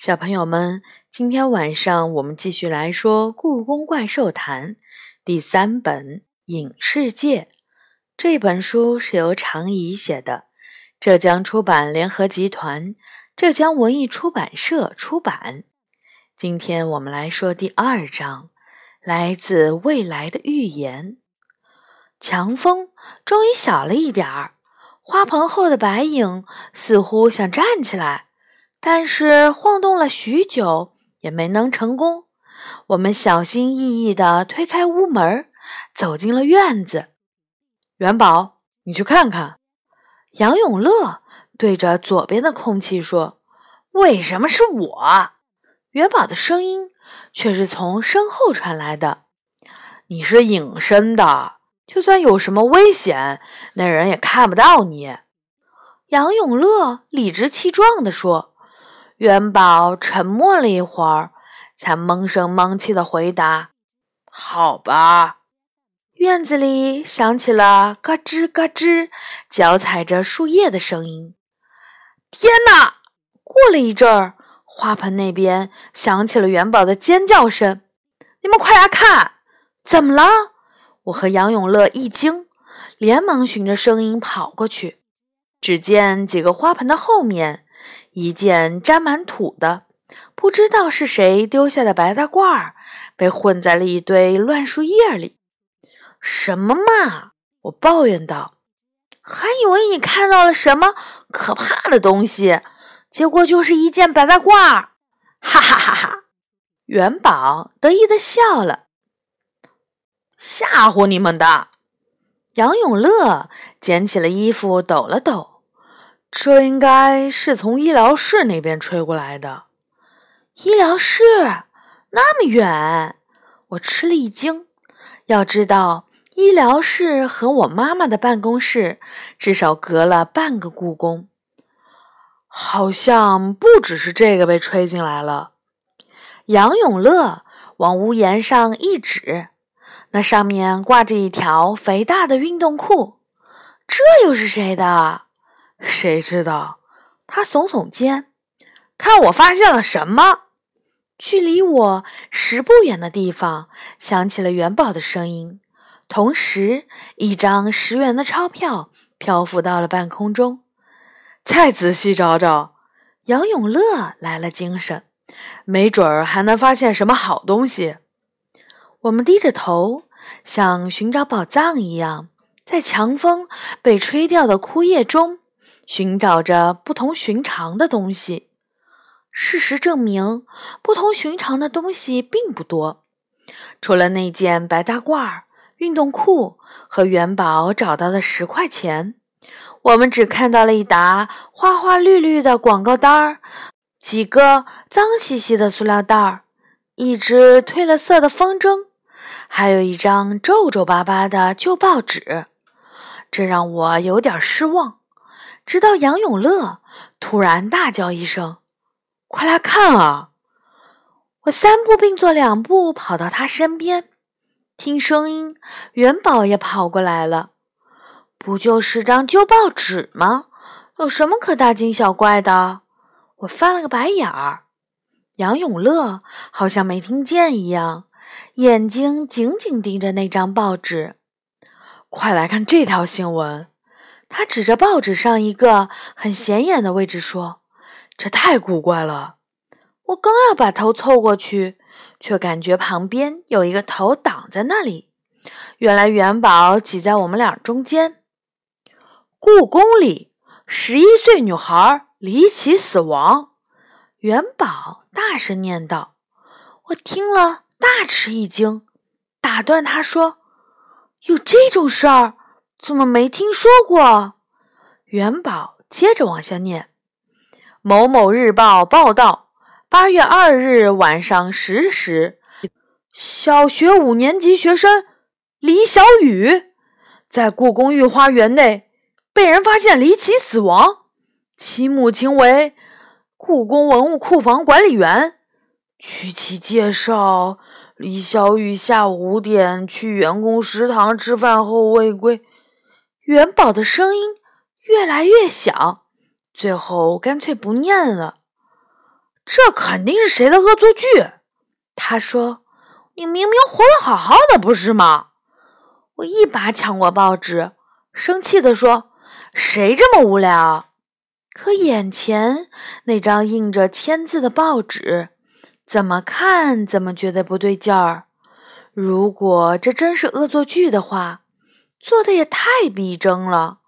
小朋友们，今天晚上我们继续来说《故宫怪兽谈》第三本《影世界》。这本书是由常怡写的，浙江出版联合集团、浙江文艺出版社出版。今天我们来说第二章，来自未来的预言。强风终于小了一点儿，花棚后的白影似乎想站起来。但是晃动了许久也没能成功。我们小心翼翼地推开屋门，走进了院子。元宝，你去看看。杨永乐对着左边的空气说：“为什么是我？”元宝的声音却是从身后传来的：“你是隐身的，就算有什么危险，那人也看不到你。”杨永乐理直气壮地说。元宝沉默了一会儿，才蒙声蒙气的回答：“好吧。”院子里响起了咯吱咯吱脚踩着树叶的声音。天哪！过了一阵儿，花盆那边响起了元宝的尖叫声：“你们快来看！怎么了？”我和杨永乐一惊，连忙循着声音跑过去，只见几个花盆的后面。一件沾满土的，不知道是谁丢下的白大褂儿，被混在了一堆乱树叶里。什么嘛！我抱怨道，还以为你看到了什么可怕的东西，结果就是一件白大褂。哈哈哈哈！元宝得意的笑了，吓唬你们的。杨永乐捡起了衣服，抖了抖。这应该是从医疗室那边吹过来的。医疗室那么远，我吃了一惊。要知道，医疗室和我妈妈的办公室至少隔了半个故宫。好像不只是这个被吹进来了。杨永乐往屋檐上一指，那上面挂着一条肥大的运动裤。这又是谁的？谁知道？他耸耸肩，看我发现了什么。距离我十步远的地方，响起了元宝的声音，同时一张十元的钞票漂浮到了半空中。再仔细找找，杨永乐来了精神，没准儿还能发现什么好东西。我们低着头，像寻找宝藏一样，在强风被吹掉的枯叶中。寻找着不同寻常的东西，事实证明，不同寻常的东西并不多。除了那件白大褂、运动裤和元宝找到的十块钱，我们只看到了一沓花花绿绿的广告单儿，几个脏兮兮的塑料袋儿，一只褪了色的风筝，还有一张皱皱巴巴的旧报纸。这让我有点失望。直到杨永乐突然大叫一声：“快来看啊！”我三步并作两步跑到他身边，听声音，元宝也跑过来了。不就是张旧报纸吗？有什么可大惊小怪的？我翻了个白眼儿。杨永乐好像没听见一样，眼睛紧紧盯着那张报纸。快来看这条新闻！他指着报纸上一个很显眼的位置说：“这太古怪了。”我刚要把头凑过去，却感觉旁边有一个头挡在那里。原来元宝挤在我们俩中间。故宫里，十一岁女孩离奇死亡。元宝大声念道：“我听了大吃一惊，打断他说：‘有这种事儿？’”怎么没听说过？元宝接着往下念：“某某日报报道，八月二日晚上十时，小学五年级学生李小雨在故宫御花园内被人发现离奇死亡，其母亲为故宫文物库房管理员。据其介绍，李小雨下午五点去员工食堂吃饭后未归。”元宝的声音越来越小，最后干脆不念了。这肯定是谁的恶作剧。他说：“你明明活得好好的，不是吗？”我一把抢过报纸，生气地说：“谁这么无聊？”可眼前那张印着签字的报纸，怎么看怎么觉得不对劲儿。如果这真是恶作剧的话，做的也太逼真了。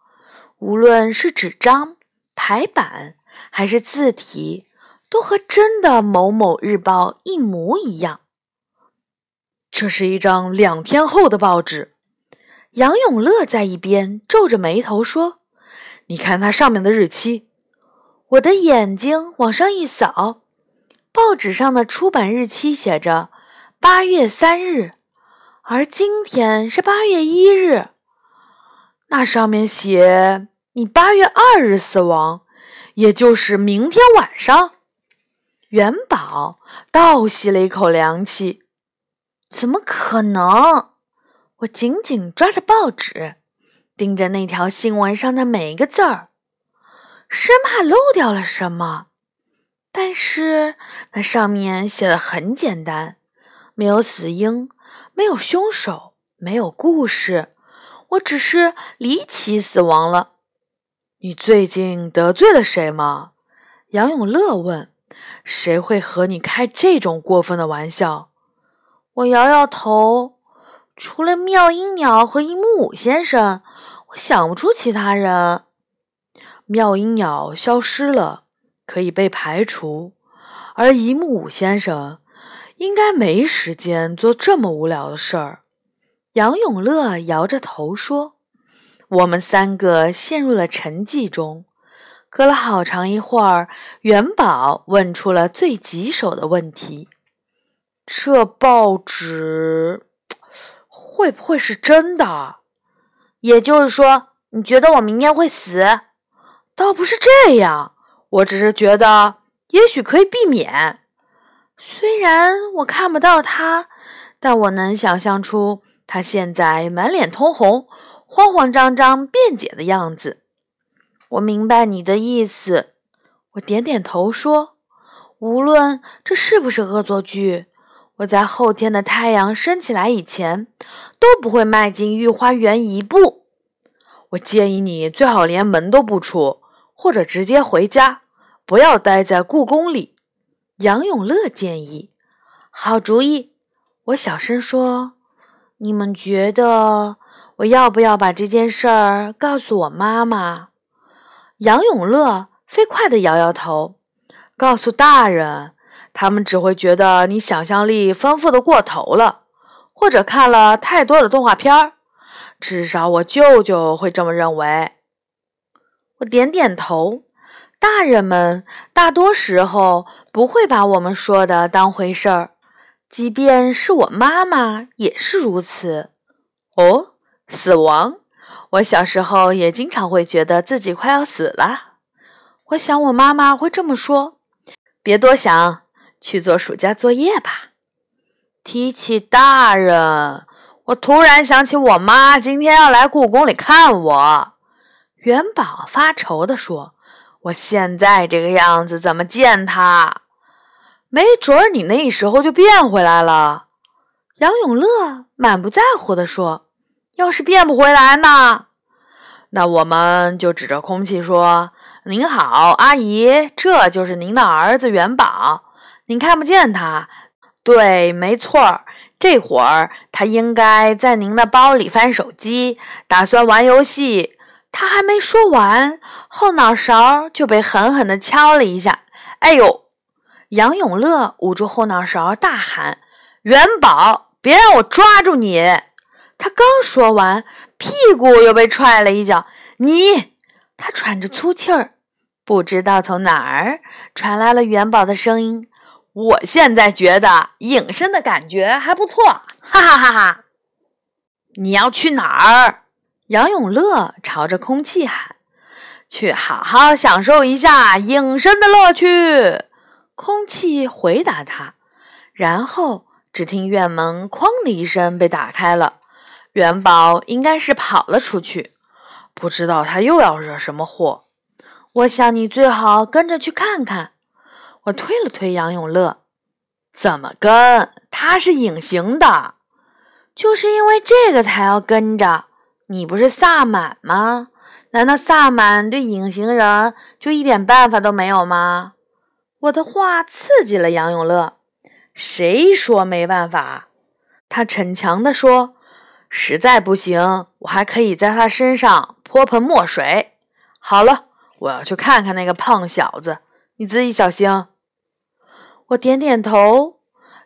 无论是纸张、排版还是字体，都和真的某某日报一模一样。这是一张两天后的报纸。杨永乐在一边皱着眉头说：“你看它上面的日期。”我的眼睛往上一扫，报纸上的出版日期写着八月三日，而今天是八月一日。那上面写你八月二日死亡，也就是明天晚上。元宝倒吸了一口凉气，怎么可能？我紧紧抓着报纸，盯着那条新闻上的每一个字儿。生怕漏掉了什么，但是那上面写的很简单，没有死因，没有凶手，没有故事，我只是离奇死亡了。你最近得罪了谁吗？杨永乐问。谁会和你开这种过分的玩笑？我摇摇头，除了妙音鸟和一木五先生，我想不出其他人。妙音鸟消失了，可以被排除，而一木五先生应该没时间做这么无聊的事儿。杨永乐摇着头说：“我们三个陷入了沉寂中。隔了好长一会儿，元宝问出了最棘手的问题：这报纸会不会是真的？也就是说，你觉得我明天会死？”倒不是这样，我只是觉得也许可以避免。虽然我看不到他，但我能想象出他现在满脸通红、慌慌张张辩解的样子。我明白你的意思，我点点头说：“无论这是不是恶作剧，我在后天的太阳升起来以前都不会迈进御花园一步。我建议你最好连门都不出。”或者直接回家，不要待在故宫里。杨永乐建议：“好主意。”我小声说：“你们觉得我要不要把这件事儿告诉我妈妈？”杨永乐飞快地摇摇头：“告诉大人，他们只会觉得你想象力丰富的过头了，或者看了太多的动画片儿。至少我舅舅会这么认为。”我点点头，大人们大多时候不会把我们说的当回事儿，即便是我妈妈也是如此。哦，死亡！我小时候也经常会觉得自己快要死了。我想我妈妈会这么说：“别多想，去做暑假作业吧。”提起大人，我突然想起我妈今天要来故宫里看我。元宝发愁地说：“我现在这个样子怎么见她？没准儿你那时候就变回来了。”杨永乐满不在乎地说：“要是变不回来呢？那我们就指着空气说：‘您好，阿姨，这就是您的儿子元宝。您看不见他？对，没错儿，这会儿他应该在您的包里翻手机，打算玩游戏。’”他还没说完，后脑勺就被狠狠地敲了一下。哎呦！杨永乐捂住后脑勺，大喊：“元宝，别让我抓住你！”他刚说完，屁股又被踹了一脚。你，他喘着粗气儿，不知道从哪儿传来了元宝的声音。我现在觉得隐身的感觉还不错，哈哈哈哈！你要去哪儿？杨永乐朝着空气喊：“去好好享受一下隐身的乐趣。”空气回答他，然后只听院门“哐”的一声被打开了。元宝应该是跑了出去，不知道他又要惹什么祸。我想你最好跟着去看看。我推了推杨永乐：“怎么跟？他是隐形的，就是因为这个才要跟着。你不是萨满吗？难道萨满对隐形人就一点办法都没有吗？”我的话刺激了杨永乐。谁说没办法？他逞强地说：“实在不行，我还可以在他身上泼盆墨水。”好了，我要去看看那个胖小子，你自己小心。我点点头。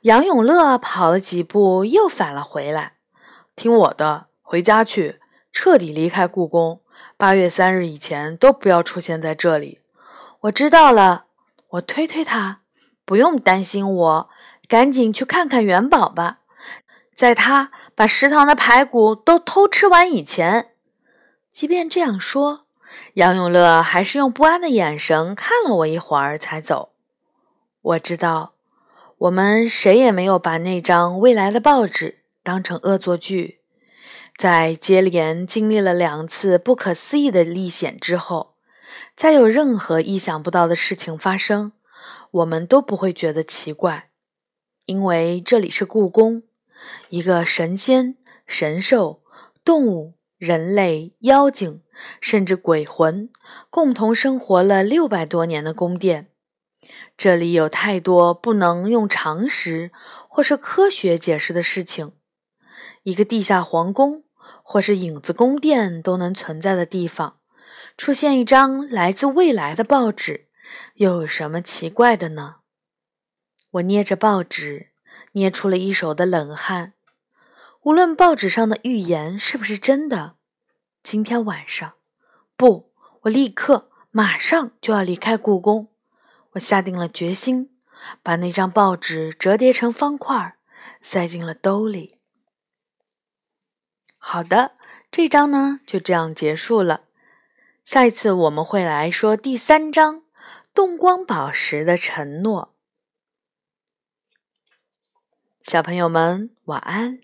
杨永乐跑了几步，又返了回来。听我的，回家去，彻底离开故宫。八月三日以前都不要出现在这里。我知道了。我推推他，不用担心我。赶紧去看看元宝吧，在他把食堂的排骨都偷吃完以前。即便这样说，杨永乐还是用不安的眼神看了我一会儿才走。我知道，我们谁也没有把那张未来的报纸当成恶作剧。在接连经历了两次不可思议的历险之后，再有任何意想不到的事情发生，我们都不会觉得奇怪。因为这里是故宫，一个神仙、神兽、动物、人类、妖精，甚至鬼魂共同生活了六百多年的宫殿。这里有太多不能用常识或是科学解释的事情。一个地下皇宫或是影子宫殿都能存在的地方，出现一张来自未来的报纸，又有什么奇怪的呢？我捏着报纸，捏出了一手的冷汗。无论报纸上的预言是不是真的，今天晚上，不，我立刻马上就要离开故宫。我下定了决心，把那张报纸折叠成方块，塞进了兜里。好的，这章呢就这样结束了。下一次我们会来说第三章《动光宝石的承诺》。小朋友们，晚安。